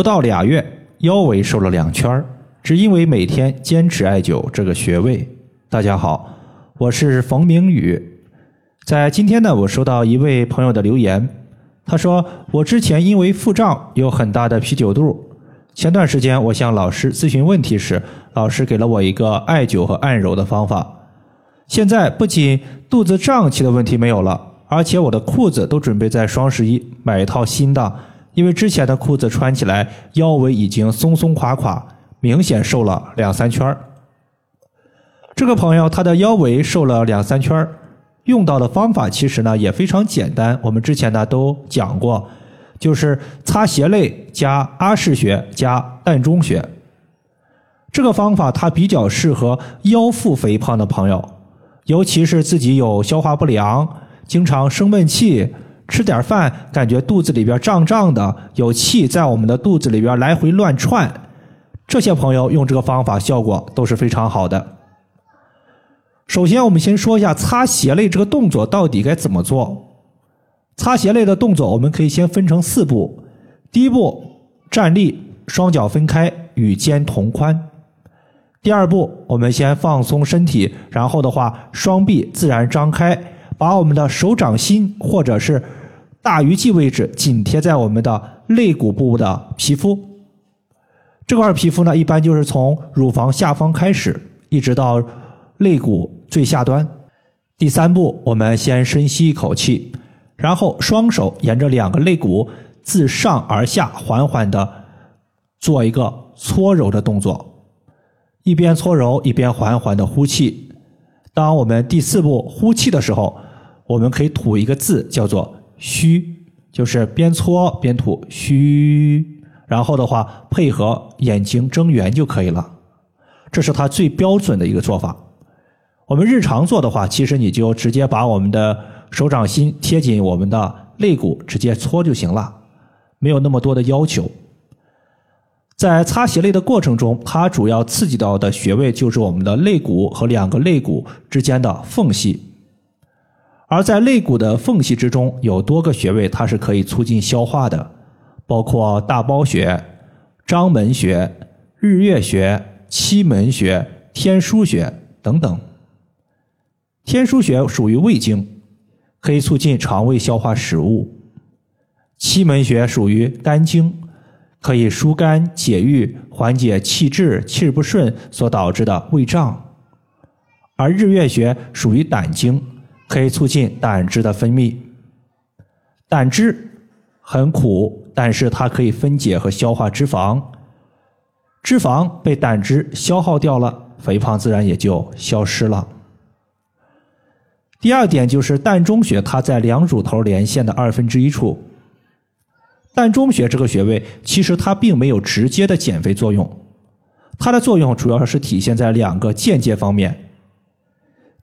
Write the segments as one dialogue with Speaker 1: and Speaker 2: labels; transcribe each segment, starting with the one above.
Speaker 1: 不到俩月，腰围瘦了两圈，只因为每天坚持艾灸这个穴位。大家好，我是冯明宇。在今天呢，我收到一位朋友的留言，他说我之前因为腹胀有很大的啤酒肚，前段时间我向老师咨询问题时，老师给了我一个艾灸和按揉的方法。现在不仅肚子胀气的问题没有了，而且我的裤子都准备在双十一买一套新的，因为之前的裤子穿起来腰围已经松松垮垮，明显瘦了两三圈。这个朋友他的腰围瘦了两三圈，用到的方法其实呢也非常简单，我们之前呢都讲过，就是擦鞋类加阿是穴加膻中穴。这个方法它比较适合腰腹肥胖的朋友。尤其是自己有消化不良，经常生闷气，吃点饭感觉肚子里边胀胀的，有气在我们的肚子里边来回乱窜，这些朋友用这个方法效果都是非常好的。首先，我们先说一下擦鞋类这个动作到底该怎么做。擦鞋类的动作，我们可以先分成四步。第一步，站立，双脚分开，与肩同宽。第二步，我们先放松身体，然后的话，双臂自然张开，把我们的手掌心或者是大鱼际位置紧贴在我们的肋骨部的皮肤。这块皮肤呢，一般就是从乳房下方开始，一直到肋骨最下端。第三步，我们先深吸一口气，然后双手沿着两个肋骨自上而下缓缓的做一个搓揉的动作。一边搓揉一边缓缓的呼气。当我们第四步呼气的时候，我们可以吐一个字，叫做“虚”，就是边搓边吐“虚”，然后的话配合眼睛睁圆就可以了。这是它最标准的一个做法。我们日常做的话，其实你就直接把我们的手掌心贴紧我们的肋骨，直接搓就行了，没有那么多的要求。在擦鞋类的过程中，它主要刺激到的穴位就是我们的肋骨和两个肋骨之间的缝隙，而在肋骨的缝隙之中有多个穴位，它是可以促进消化的，包括大包穴、章门穴、日月穴、期门穴、天枢穴等等。天枢穴属于胃经，可以促进肠胃消化食物；期门穴属于肝经。可以疏肝解郁，缓解气滞、气不顺所导致的胃胀，而日月穴属于胆经，可以促进胆汁的分泌。胆汁很苦，但是它可以分解和消化脂肪，脂肪被胆汁消耗掉了，肥胖自然也就消失了。第二点就是膻中穴，它在两乳头连线的二分之一处。膻中穴这个穴位，其实它并没有直接的减肥作用，它的作用主要是体现在两个间接方面。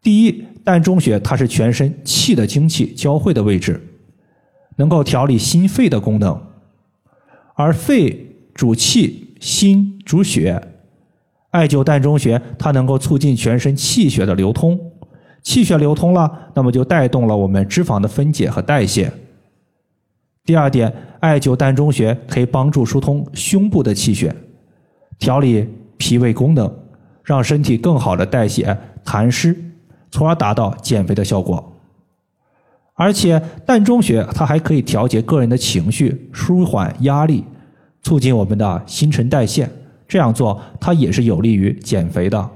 Speaker 1: 第一，膻中穴它是全身气的精气交汇的位置，能够调理心肺的功能，而肺主气，心主血，艾灸膻中穴，它能够促进全身气血的流通，气血流通了，那么就带动了我们脂肪的分解和代谢。第二点，艾灸膻中穴可以帮助疏通胸部的气血，调理脾胃功能，让身体更好的代谢痰湿，从而达到减肥的效果。而且膻中穴它还可以调节个人的情绪，舒缓压力，促进我们的新陈代谢。这样做它也是有利于减肥的。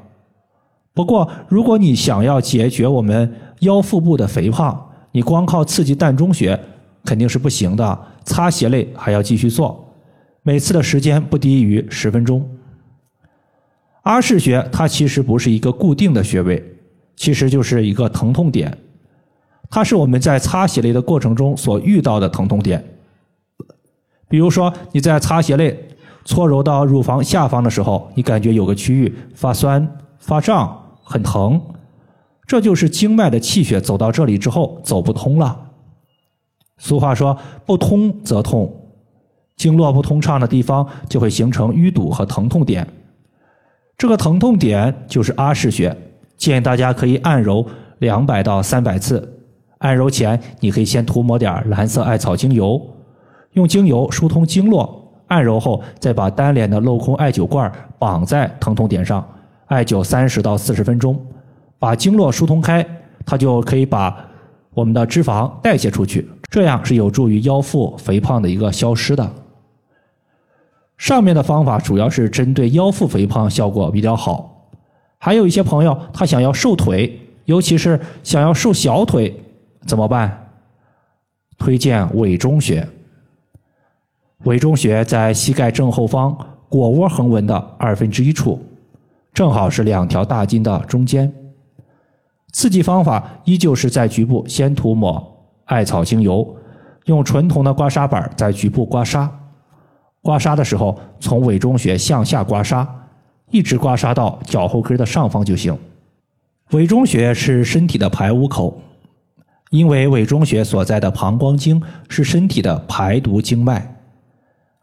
Speaker 1: 不过，如果你想要解决我们腰腹部的肥胖，你光靠刺激膻中穴。肯定是不行的，擦鞋类还要继续做，每次的时间不低于十分钟。阿是穴它其实不是一个固定的穴位，其实就是一个疼痛点，它是我们在擦鞋类的过程中所遇到的疼痛点。比如说你在擦鞋类搓揉到乳房下方的时候，你感觉有个区域发酸、发胀、很疼，这就是经脉的气血走到这里之后走不通了。俗话说：“不通则痛，经络不通畅的地方就会形成淤堵和疼痛点。这个疼痛点就是阿是穴，建议大家可以按揉两百到三百次。按揉前，你可以先涂抹点蓝色艾草精油，用精油疏通经络，按揉后，再把单脸的镂空艾灸罐绑在疼痛点上，艾灸三十到四十分钟，把经络疏通开，它就可以把我们的脂肪代谢出去，这样是有助于腰腹肥胖的一个消失的。上面的方法主要是针对腰腹肥胖效果比较好，还有一些朋友他想要瘦腿，尤其是想要瘦小腿，怎么办？推荐委中穴。委中穴在膝盖正后方腘窝横纹的二分之一处，正好是两条大筋的中间。刺激方法依旧是在局部先涂抹艾草精油，用纯铜的刮痧板在局部刮痧。刮痧的时候，从委中穴向下刮痧，一直刮痧到脚后跟的上方就行。委中穴是身体的排污口，因为委中穴所在的膀胱经是身体的排毒经脉。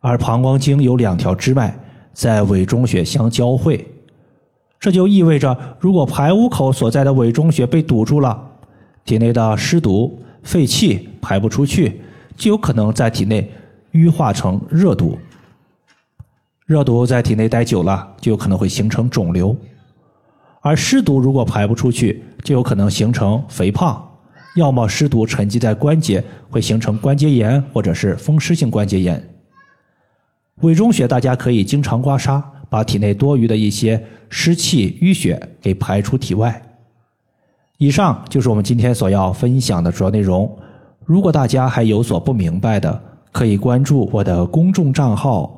Speaker 1: 而膀胱经有两条支脉在委中穴相交汇，这就意味着，如果排污口所在的委中穴被堵住了，体内的湿毒、废气排不出去，就有可能在体内淤化成热毒。热毒在体内待久了，就有可能会形成肿瘤；而湿毒如果排不出去，就有可能形成肥胖。要么湿毒沉积在关节，会形成关节炎，或者是风湿性关节炎。委中穴，大家可以经常刮痧，把体内多余的一些湿气、淤血给排出体外。以上就是我们今天所要分享的主要内容。如果大家还有所不明白的，可以关注我的公众账号“